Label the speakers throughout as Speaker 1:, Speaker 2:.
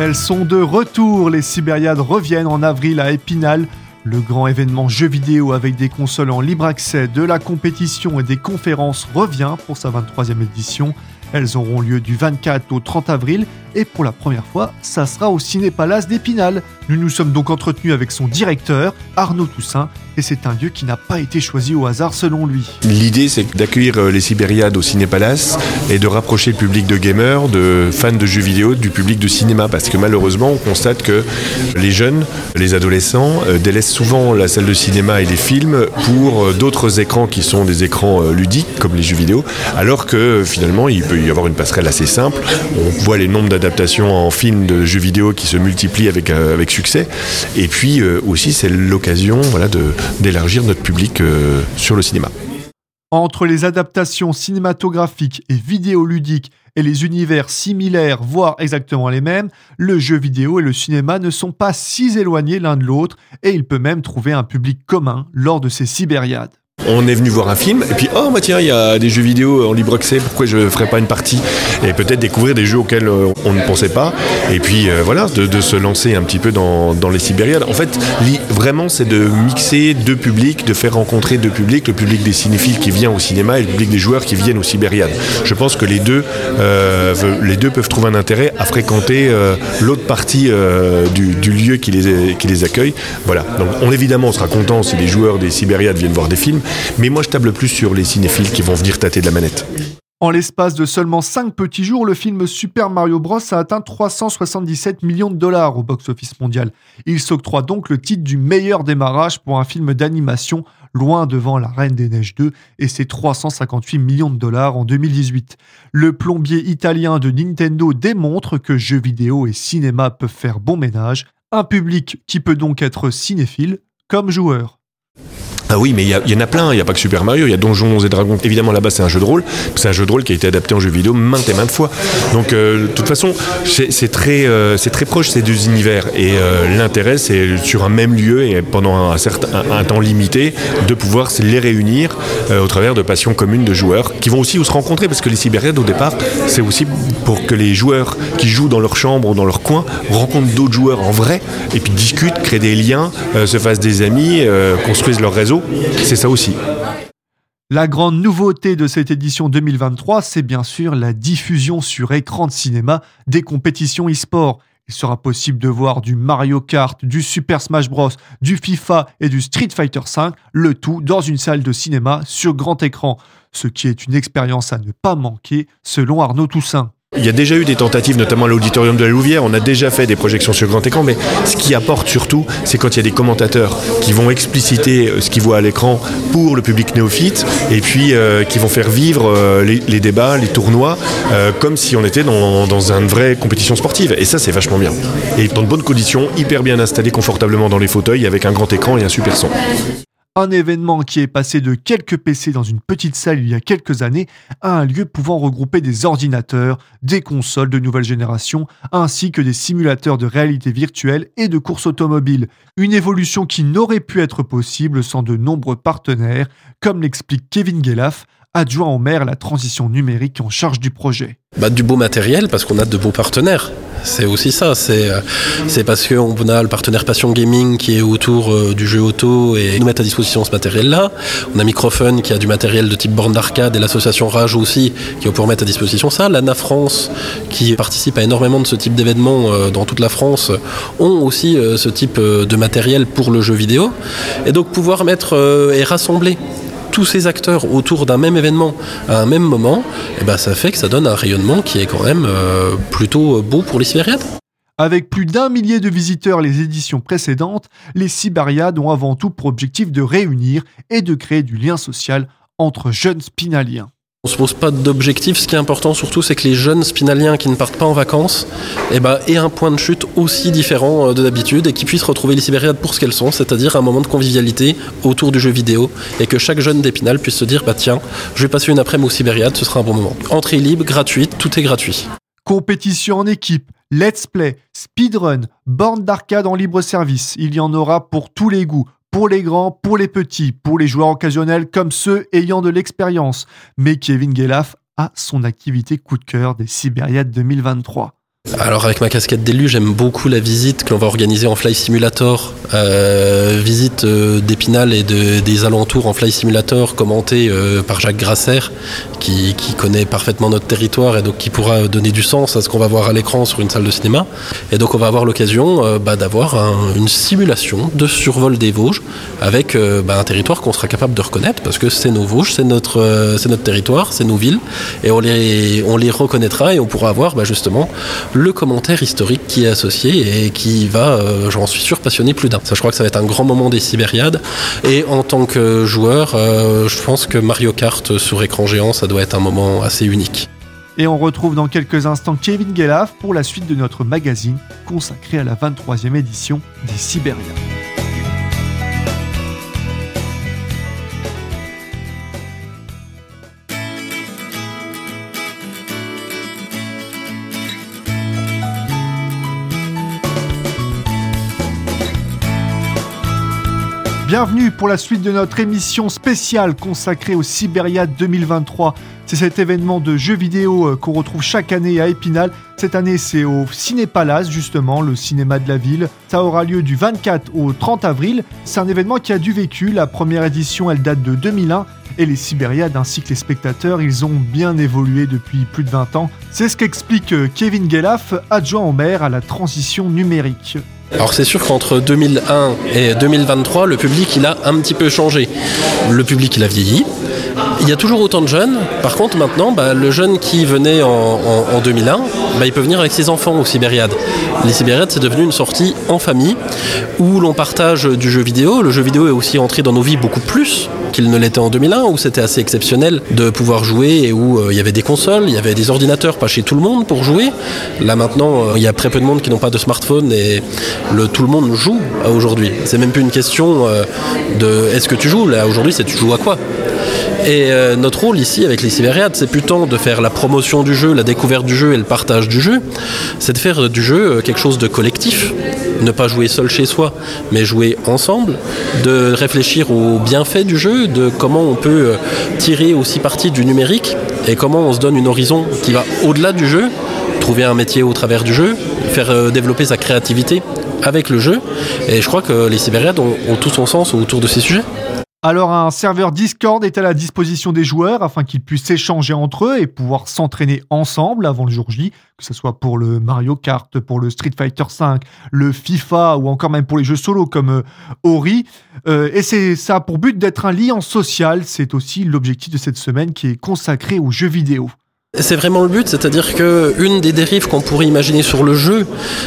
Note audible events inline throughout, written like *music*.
Speaker 1: Elles sont de retour, les Sibériades reviennent en avril à Épinal. Le grand événement jeu vidéo avec des consoles en libre accès, de la compétition et des conférences revient pour sa 23e édition. Elles auront lieu du 24 au 30 avril et pour la première fois, ça sera au Ciné Palace d'Épinal. Nous nous sommes donc entretenus avec son directeur, Arnaud Toussaint, et c'est un lieu qui n'a pas été choisi au hasard selon lui.
Speaker 2: L'idée, c'est d'accueillir euh, les Sibériades au Ciné Palace et de rapprocher le public de gamers, de fans de jeux vidéo, du public de cinéma, parce que malheureusement, on constate que les jeunes, les adolescents, euh, délaissent souvent la salle de cinéma et les films pour euh, d'autres écrans qui sont des écrans ludiques, comme les jeux vidéo, alors que finalement, il peut y avoir une passerelle assez simple. On voit les nombres d'adaptations en films de jeux vidéo qui se multiplient avec, avec Et puis aussi, c'est l'occasion d'élargir notre public euh, sur le cinéma.
Speaker 1: Entre les adaptations cinématographiques et vidéoludiques et les univers similaires, voire exactement les mêmes, le jeu vidéo et le cinéma ne sont pas si éloignés l'un de l'autre et il peut même trouver un public commun lors de ces Sibériades.
Speaker 2: On est venu voir un film et puis oh bah tiens il y a des jeux vidéo en libre accès pourquoi je ferais pas une partie? Et peut-être découvrir des jeux auxquels euh, on ne pensait pas et puis euh, voilà de, se lancer un petit peu dans, les Sibériades. En fait vraiment c'est de mixer deux publics, de faire rencontrer deux publics, le public des cinéphiles qui vient au cinéma et le public des joueurs qui viennent aux Sibériades. Je pense que les deux euh, les deux peuvent trouver un intérêt à fréquenter l'autre partie du, lieu qui les, qui les accueille. Voilà donc on évidemment on sera content si les joueurs des Sibériades viennent voir des films mais moi, je table plus sur les cinéphiles qui vont venir tâter de la manette.
Speaker 1: En l'espace de seulement 5 petits jours, le film Super Mario Bros a atteint 377 millions de dollars au box-office mondial. Il s'octroie donc le titre du meilleur démarrage pour un film d'animation, loin devant La Reine des Neiges 2 et ses 358 millions de dollars en 2018. Le plombier italien de Nintendo démontre que jeux vidéo et cinéma peuvent faire bon ménage, un public qui peut donc être cinéphile comme joueur.
Speaker 2: Ah oui, mais il y, en a plein. Il n'y a pas que Super Mario. Il y a Donjons et Dragons. Évidemment, là-bas, c'est un jeu de rôle. C'est un jeu de rôle qui a été adapté en jeu vidéo maintes et maintes fois. Donc, euh, de toute façon, c'est très, euh, très proche ces deux univers. Et euh, l'intérêt, c'est sur un même lieu et pendant un, certain, un, temps limité, de pouvoir les réunir au travers de passions communes de joueurs qui vont aussi se rencontrer. Parce que les Sibériades, au départ, c'est aussi pour que les joueurs qui jouent dans leur chambre ou dans leur coin rencontrent d'autres joueurs en vrai et puis discutent, créent des liens, se fassent des amis, construisent leur réseau c'est ça aussi.
Speaker 1: La grande nouveauté de cette édition 2023, c'est bien sûr la diffusion sur écran de cinéma des compétitions e-sport. Il sera possible de voir du Mario Kart, du Super Smash Bros, du FIFA et du Street Fighter V, le tout dans une salle de cinéma sur grand écran, ce qui est une expérience à ne pas manquer selon Arnaud Toussaint.
Speaker 2: Il y a déjà eu des tentatives, notamment à l'auditorium de la Louvière. On a déjà fait des projections sur grand écran, mais ce qui apporte surtout, c'est quand il y a des commentateurs qui vont expliciter euh, ce qu'ils voient à l'écran pour le public néophyte, et puis euh, qui vont faire vivre euh, les, débats, les tournois, comme si on était dans, dans une vraie compétition sportive. Et ça, c'est vachement bien. Et dans de bonnes conditions, hyper bien installé confortablement dans les fauteuils, avec un grand écran et un super son.
Speaker 1: Un événement qui est passé de quelques PC dans une petite salle il y a quelques années à un lieu pouvant regrouper des ordinateurs, des consoles de nouvelle génération, ainsi que des simulateurs de réalité virtuelle et de course automobile. Une évolution qui n'aurait pu être possible sans de nombreux partenaires, comme l'explique Kevin Gelaf, adjoint au maire la transition numérique en charge du projet.
Speaker 3: Bah, du beau matériel parce qu'on a de beaux partenaires. C'est aussi ça, c'est euh, parce qu'on a le partenaire Passion Gaming qui est autour euh, du jeu auto et nous met à disposition ce matériel-là. On a Microphone qui a du matériel de type borne d'arcade et l'association Rage aussi qui va pouvoir mettre à disposition ça. L'ANA France qui participe à énormément de ce type d'événements euh, dans toute la France ont aussi ce type de matériel pour le jeu vidéo. Et donc pouvoir mettre et rassembler tous ces acteurs autour d'un même événement à un même moment, et eh ben ça fait que ça donne un rayonnement qui est quand même euh, plutôt beau pour les Sibériades.
Speaker 1: Avec plus d'un millier de visiteurs les éditions précédentes, les Sibériades ont avant tout pour objectif de réunir et de créer du lien social entre jeunes spinaliens.
Speaker 3: On se pose pas d'objectif. Ce qui est important surtout, c'est que les jeunes spinaliens qui ne partent pas en vacances eh ben, aient un point de chute aussi différent euh, de d'habitude et qu'ils puissent retrouver les Sibériades pour ce qu'elles sont, c'est-à-dire un moment de convivialité autour du jeu vidéo et que chaque jeune d'Épinal puisse se dire bah tiens, je vais passer une après-midi aux ce sera un bon moment. Entrée libre, gratuite, tout est gratuit.
Speaker 1: Compétition en équipe, let's play, speedrun, borne d'arcade en libre service, il y en aura pour tous les goûts pour les grands, pour les petits, pour les joueurs occasionnels comme ceux ayant de l'expérience. Mais Kevin Gelaf a son activité coup de cœur des Sibériades 2023.
Speaker 3: alors avec ma casquette d'élu, j'aime beaucoup la visite que l'on va organiser en Fly Simulator, euh, visite euh, d'Épinal et de, des alentours en Fly Simulator commentée euh, par Jacques Grasser, qui, connaît parfaitement notre territoire et donc qui pourra donner du sens à ce qu'on va voir à l'écran sur une salle de cinéma. Et donc on va avoir l'occasion euh, bah, d'avoir un, une simulation de survol des Vosges avec euh, bah, un territoire qu'on sera capable de reconnaître parce que c'est nos Vosges, c'est notre, euh, c'est notre territoire, c'est nos villes et on les, on les reconnaîtra et on pourra avoir bah, justement le commentaire historique qui est associé et qui va, j'en suis sûr, passionner plus d'un. Ça, je crois que ça va être un grand moment des Sibériades. Et en tant que joueur, je pense que Mario Kart sur écran géant, ça doit être un moment assez unique.
Speaker 1: Et on retrouve dans quelques instants Kevin Gelaf pour la suite de notre magazine consacré à la 23e édition des Sibériades. Bienvenue pour la suite de notre émission spéciale consacrée au Sibériade 2023. C'est cet événement de jeux vidéo euh, qu'on retrouve chaque année à Épinal. Cette année, c'est au Ciné Palace, justement, le cinéma de la ville. Ça aura lieu du 24 au 30 avril. C'est un événement qui a du vécu. La première édition, elle date de 2001. Et les Sibériades ainsi que les spectateurs, ils ont bien évolué depuis plus de 20 ans. C'est ce qu'explique euh, Kevin Gelaf, adjoint au maire à la transition numérique.
Speaker 3: Alors c'est sûr qu'entre 2001 et 2023, le public il a un petit peu changé. Le public il a vieilli. Il y a toujours autant de jeunes. Par contre maintenant, bah, le jeune qui venait en, en, en 2001, bah, il peut venir avec ses enfants aux Sibériades. Les Sibériades c'est devenu une sortie en famille où l'on partage du jeu vidéo. Le jeu vidéo est aussi entré dans nos vies beaucoup plus qu'il ne l'était en 2001 où c'était assez exceptionnel de pouvoir jouer et où euh, il y avait des consoles, il y avait des ordinateurs pas chez tout le monde pour jouer. Là maintenant, euh, il y a très peu de monde qui n'ont pas de smartphone et le, tout le monde joue aujourd'hui. C'est même plus une question euh, de est-ce que tu joues? Là aujourd'hui, c'est tu joues à quoi? Et notre rôle ici avec les Sibériades, c'est plutôt de faire la promotion du jeu, la découverte du jeu et le partage du jeu. C'est de faire du jeu quelque chose de collectif. Ne pas jouer seul chez soi, mais jouer ensemble. De réfléchir aux bienfaits du jeu, de comment on peut tirer aussi parti du numérique et comment on se donne une horizon qui va au-delà du jeu, trouver un métier au travers du jeu, faire euh, développer sa créativité avec le jeu. Et je crois que les Sibériades ont, ont tout son sens autour de ces sujets.
Speaker 1: Alors un serveur Discord est à la disposition des joueurs afin qu'ils puissent échanger entre eux et pouvoir s'entraîner ensemble avant le jour J, que ce soit pour le Mario Kart, pour le Street Fighter V, le FIFA ou encore même pour les jeux solo comme euh, Ori. Euh, et c'est ça pour but d'être un lien social, c'est aussi l'objectif de cette semaine qui est consacré aux jeux vidéo.
Speaker 3: C'est vraiment le but, c'est-à-dire que une des dérives qu'on pourrait imaginer sur le jeu,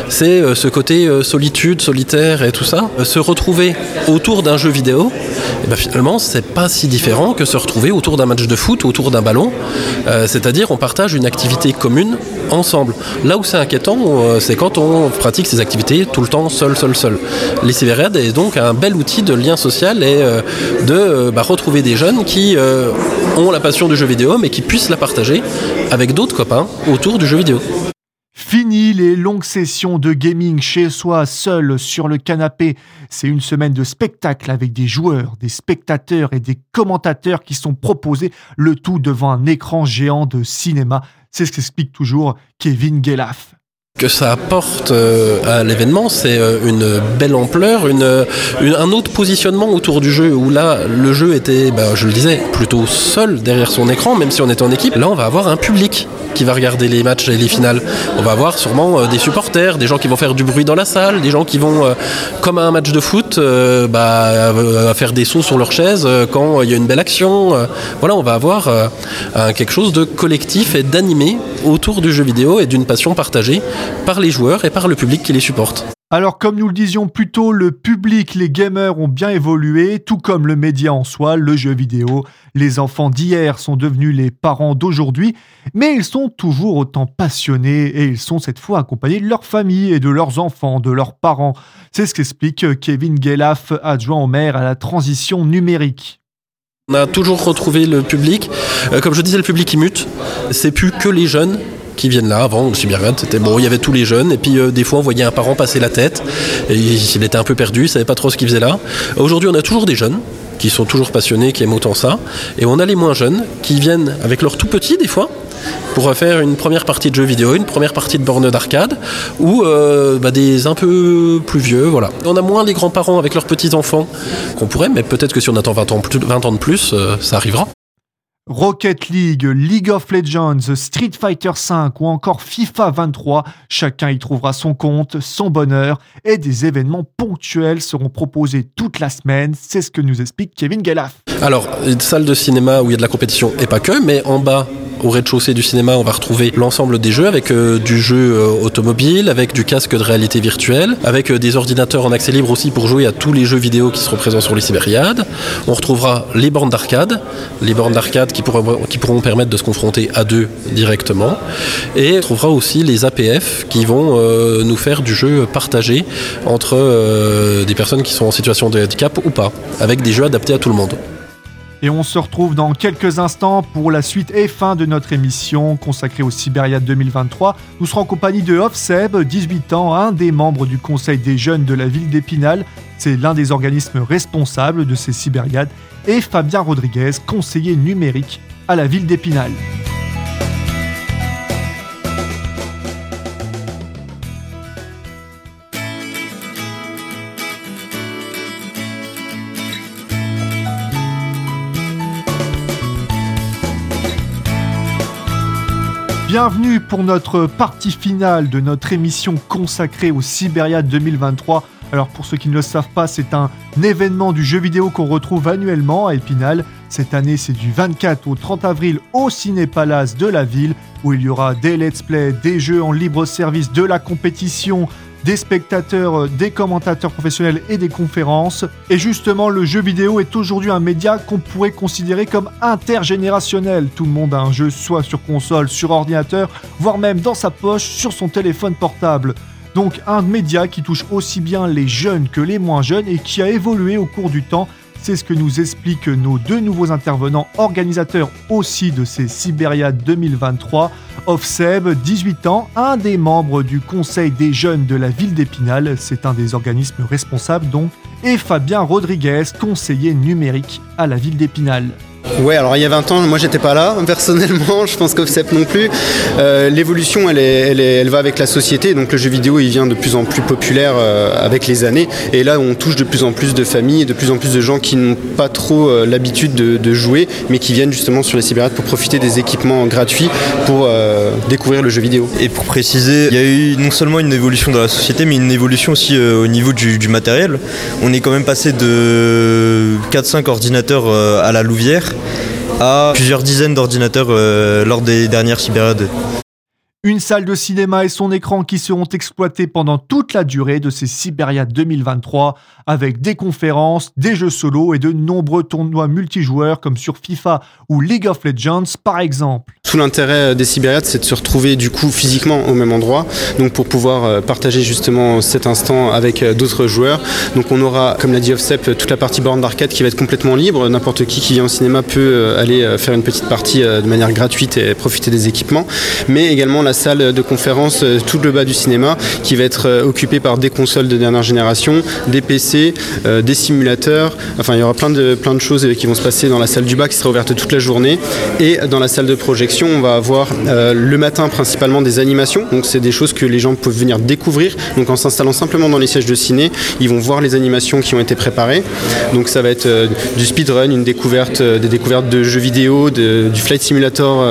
Speaker 3: c'est euh, ce côté solitude, solitaire et tout ça. Se retrouver autour d'un jeu vidéo, et ben finalement, c'est pas si différent que se retrouver autour d'un match de foot, autour d'un ballon. Euh, c'est-à-dire, on partage une activité commune ensemble. Là où c'est inquiétant, euh, c'est quand on pratique ces activités tout le temps seul, seul, seul. Les Sibériades est donc un bel outil de lien social et euh, de bah, retrouver des jeunes qui ont la passion du jeu vidéo, mais qui puissent la partager avec d'autres copains autour du jeu vidéo.
Speaker 1: Fini les longues sessions de gaming chez soi, seul sur le canapé. C'est une semaine de spectacle avec des joueurs, des spectateurs et des commentateurs qui sont proposés, le tout devant un écran géant de cinéma. C'est ce qu'explique toujours Kevin Gelaf
Speaker 3: que ça apporte euh, à l'événement, c'est euh, une belle ampleur, une, un autre positionnement autour du jeu, où là, le jeu était, bah, je le disais, plutôt seul derrière son écran, même si on est en équipe. Là, on va avoir un public qui va regarder les matchs et les finales. On va avoir sûrement euh, des supporters, des gens qui vont faire du bruit dans la salle, des gens qui vont, euh, comme à un match de foot, euh, bah, faire des sauts sur leur chaise quand il y a une belle action. voilà, on va avoir quelque chose de collectif et d'animé autour du jeu vidéo et d'une passion partagée par les joueurs et par le public qui les supporte.
Speaker 1: Alors comme nous le disions plus tôt, le public, les gamers ont bien évolué, tout comme le média en soi, le jeu vidéo. Les enfants d'hier sont devenus les parents d'aujourd'hui, mais ils sont toujours autant passionnés et ils sont cette fois accompagnés de leur famille et de leurs enfants, de leurs parents. C'est ce qu'explique Kevin Gelaf, adjoint au maire à la transition numérique.
Speaker 3: On a toujours retrouvé le public. Euh, comme je disais, le public il mute. C'est plus que les jeunes qui viennent là. Avant, le Sibériade, c'était bon, il y avait tous les jeunes, et puis euh, des fois, on voyait un parent passer la tête, et il était un peu perdu, il savait pas trop ce qu'il faisait là. Aujourd'hui, on a toujours des jeunes qui sont toujours passionnés, qui aiment autant ça, et on a les moins jeunes qui viennent avec leurs tout petits des fois, pour faire une première partie de jeux vidéo, une première partie de borne d'arcade, ou euh, bah, des un peu plus vieux. Voilà. On a moins les grands-parents avec leurs petits-enfants qu'on pourrait, mais peut-être que si on attend 20 ans, 20 ans de plus, euh, ça arrivera.
Speaker 1: Rocket League, League of Legends, Street Fighter V ou encore FIFA 23, chacun y trouvera son compte, son bonheur et des événements ponctuels seront proposés toute la semaine. C'est ce que nous explique Kevin Galaf.
Speaker 3: Alors, une salle de cinéma où il y a de la compétition et pas que, mais en bas, au rez-de-chaussée du cinéma, on va retrouver l'ensemble des jeux avec euh, du jeu euh, automobile, avec du casque de réalité virtuelle, avec euh, des ordinateurs en accès libre aussi pour jouer à tous les jeux vidéo qui seront présents sur les Sibériades. On retrouvera les bornes d'arcade, les bornes d'arcade qui, pourront, qui pourront permettre de se confronter à deux directement. Et on trouvera aussi les APF qui vont nous faire du jeu partagé entre des personnes qui sont en situation de handicap ou pas, avec des jeux adaptés à tout le monde.
Speaker 1: Et on se retrouve dans quelques instants pour la suite et fin de notre émission consacrée au Sibériade 2023. Nous serons en compagnie de Offseb, 18 ans, un des membres du Conseil des jeunes de la ville d'Épinal. C'est l'un des organismes responsables de ces Sibériades. Et Fabien Rodriguez, conseiller numérique à la ville d'Épinal. Bienvenue pour notre partie finale de notre émission consacrée au Siberia 2023. Alors pour ceux qui ne le savent pas, c'est un événement du jeu vidéo qu'on retrouve annuellement à Épinal. Cette année, c'est du 24 au 30 avril au Ciné Palace de la ville, où il y aura des let's play, des jeux en libre service, de la compétition, des spectateurs, euh, des commentateurs professionnels et des conférences. Et justement, le jeu vidéo est aujourd'hui un média qu'on pourrait considérer comme intergénérationnel. Tout le monde a un jeu soit sur console, sur ordinateur, voire même dans sa poche, sur son téléphone portable. Donc un média qui touche aussi bien les jeunes que les moins jeunes et qui a évolué au cours du temps c'est ce que nous expliquent nos deux nouveaux intervenants, organisateurs aussi de ces Siberia 2023. Offseb, 18 ans, un des membres du Conseil des jeunes de la ville d'Épinal, c'est un des organismes responsables donc, et Fabien Rodriguez, conseiller numérique à la ville d'Épinal.
Speaker 4: Ouais, alors il y a 20 ans, moi j'étais pas là, *laughs* personnellement, je pense qu'Offset non plus. Euh, l'évolution, elle, est, elle, va avec la société, donc le jeu vidéo, il vient de plus en plus populaire euh, avec les années. Et là, on touche de plus en plus de familles et de plus en plus de gens qui n'ont pas trop euh, l'habitude de, jouer, mais qui viennent justement sur les cyberades pour profiter des équipements gratuits pour découvrir le jeu vidéo.
Speaker 5: Et pour préciser, il y a eu non seulement une évolution dans la société, mais une évolution aussi au niveau du, du, matériel. On est quand même passé de 4-5 ordinateurs à la Louvière à plusieurs dizaines d'ordinateurs euh, lors des dernières cyberades.
Speaker 1: Une salle de cinéma et son écran qui seront exploités pendant toute la durée de ces Siberia 2023 avec des conférences, des jeux solo et de nombreux tournois multijoueurs comme sur FIFA ou League of Legends par exemple.
Speaker 4: Tout l'intérêt des Sibériades, c'est de se retrouver du coup physiquement au même endroit, donc pour pouvoir euh, partager justement cet instant avec euh, d'autres joueurs. Donc on aura, comme l'a dit Offsep, toute la partie borne d'arcade qui va être complètement libre. N'importe qui qui vient au cinéma peut euh, aller faire une petite partie de manière gratuite et profiter des équipements, mais également salle de conférence tout le bas du cinéma qui va être occupée par des consoles de dernière génération, des PC, des simulateurs. Enfin, il y aura plein de, plein de choses qui vont se passer dans la salle du bas qui sera ouverte toute la journée et dans la salle de projection on va avoir euh, le matin principalement des animations. Donc c'est des choses que les gens peuvent venir découvrir. Donc en s'installant simplement dans les sièges de ciné, ils vont voir les animations qui ont été préparées. Donc ça va être euh, du speedrun, une découverte, euh, des découvertes de jeux vidéo, du flight simulator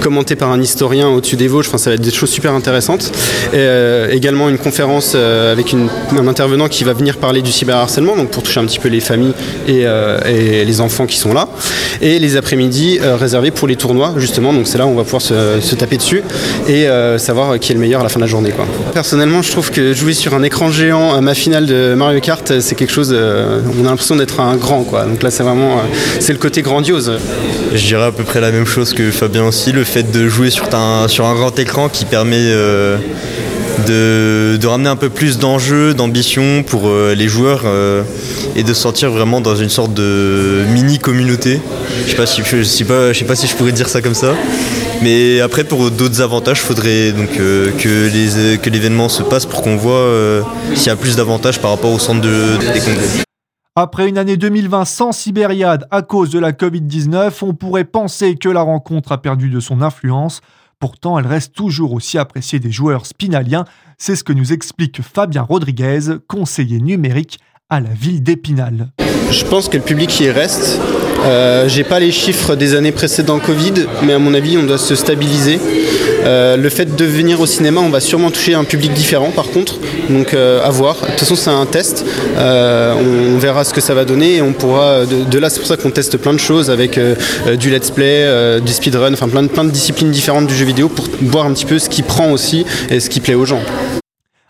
Speaker 4: commenté par un historien au-dessus des Vosges. Enfin ça va être des choses super intéressantes. Et, également une conférence avec un intervenant qui va venir parler du cyberharcèlement, donc pour toucher un petit peu les familles et, et les enfants qui sont là. Et les après-midi réservés pour les tournois justement donc c'est là où on va pouvoir se, taper dessus et euh, savoir qui est le meilleur à la fin de la journée. Personnellement, je trouve que jouer sur un écran géant à ma finale de Mario Kart, c'est quelque chose. Euh, on a l'impression d'être un grand. Donc là, c'est vraiment euh, c'est le côté grandiose.
Speaker 5: Je dirais à peu près la même chose que Fabien aussi, le fait de jouer sur un, sur un grand écran qui permet de, ramener un peu plus d'enjeu, d'ambition pour euh, les joueurs euh, et de se sentir vraiment dans une sorte de mini communauté. Je sais pas si je sais pas, je sais pas si je pourrais dire ça comme ça. Mais après pour d'autres avantages, il faudrait donc euh, que que l'événement se passe pour qu'on voit s'il y a plus d'avantages par rapport au centre de, des congrès.
Speaker 1: Après une année 2020 sans Sibériade à cause de la Covid-19, on pourrait penser que la rencontre a perdu de son influence. Pourtant, elle reste toujours aussi appréciée des joueurs spinaliens. C'est ce que nous explique Fabien Rodriguez, conseiller numérique à la ville d'Épinal.
Speaker 4: Je pense que le public y reste. Euh, J'ai pas les chiffres des années précédentes Covid, mais à mon avis, on doit se stabiliser. Euh, le fait de venir au cinéma, on va sûrement toucher un public différent par contre, donc euh, à voir. De toute façon, c'est un test. Euh, on verra ce que ça va donner et on pourra. De, là, c'est pour ça qu'on teste plein de choses avec euh, euh, du let's play, du speedrun, enfin plein de, plein de disciplines différentes du jeu vidéo pour voir un petit peu ce qui prend aussi et ce qui plaît aux gens.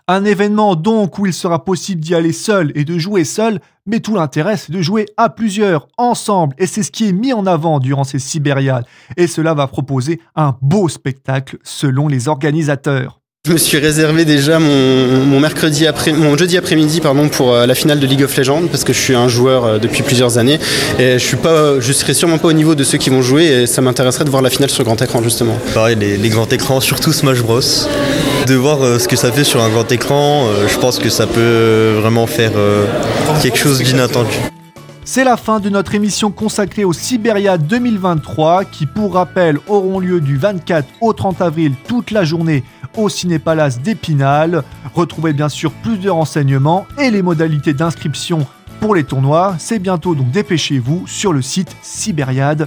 Speaker 1: Un événement donc où il sera possible d'y aller seul et de jouer seul, mais tout l'intérêt c'est de jouer à plusieurs, ensemble, et c'est ce qui est mis en avant durant ces Sibériades. Et cela va proposer un beau spectacle selon les organisateurs.
Speaker 4: Je me suis réservé déjà mon, mercredi après, mon jeudi après-midi pardon pour euh, la finale de League of Legends parce que je suis un joueur euh, depuis plusieurs années et je suis pas, je serai sûrement pas au niveau de ceux qui vont jouer et ça m'intéresserait de voir la finale sur grand écran justement.
Speaker 5: Pareil, les, les grands écrans, surtout Smash Bros. De voir euh, ce que ça fait sur un grand écran, euh, je pense que ça peut euh, vraiment faire euh, quelque chose d'inattendu.
Speaker 1: C'est la fin de notre émission consacrée au Siberia 2023 qui, pour rappel, auront lieu du 24 au 30 avril toute la journée au Ciné-Palace d'Épinal. Retrouvez bien sûr plus de renseignements et les modalités d'inscription pour les tournois. C'est bientôt donc dépêchez-vous sur le site siberiade.fr.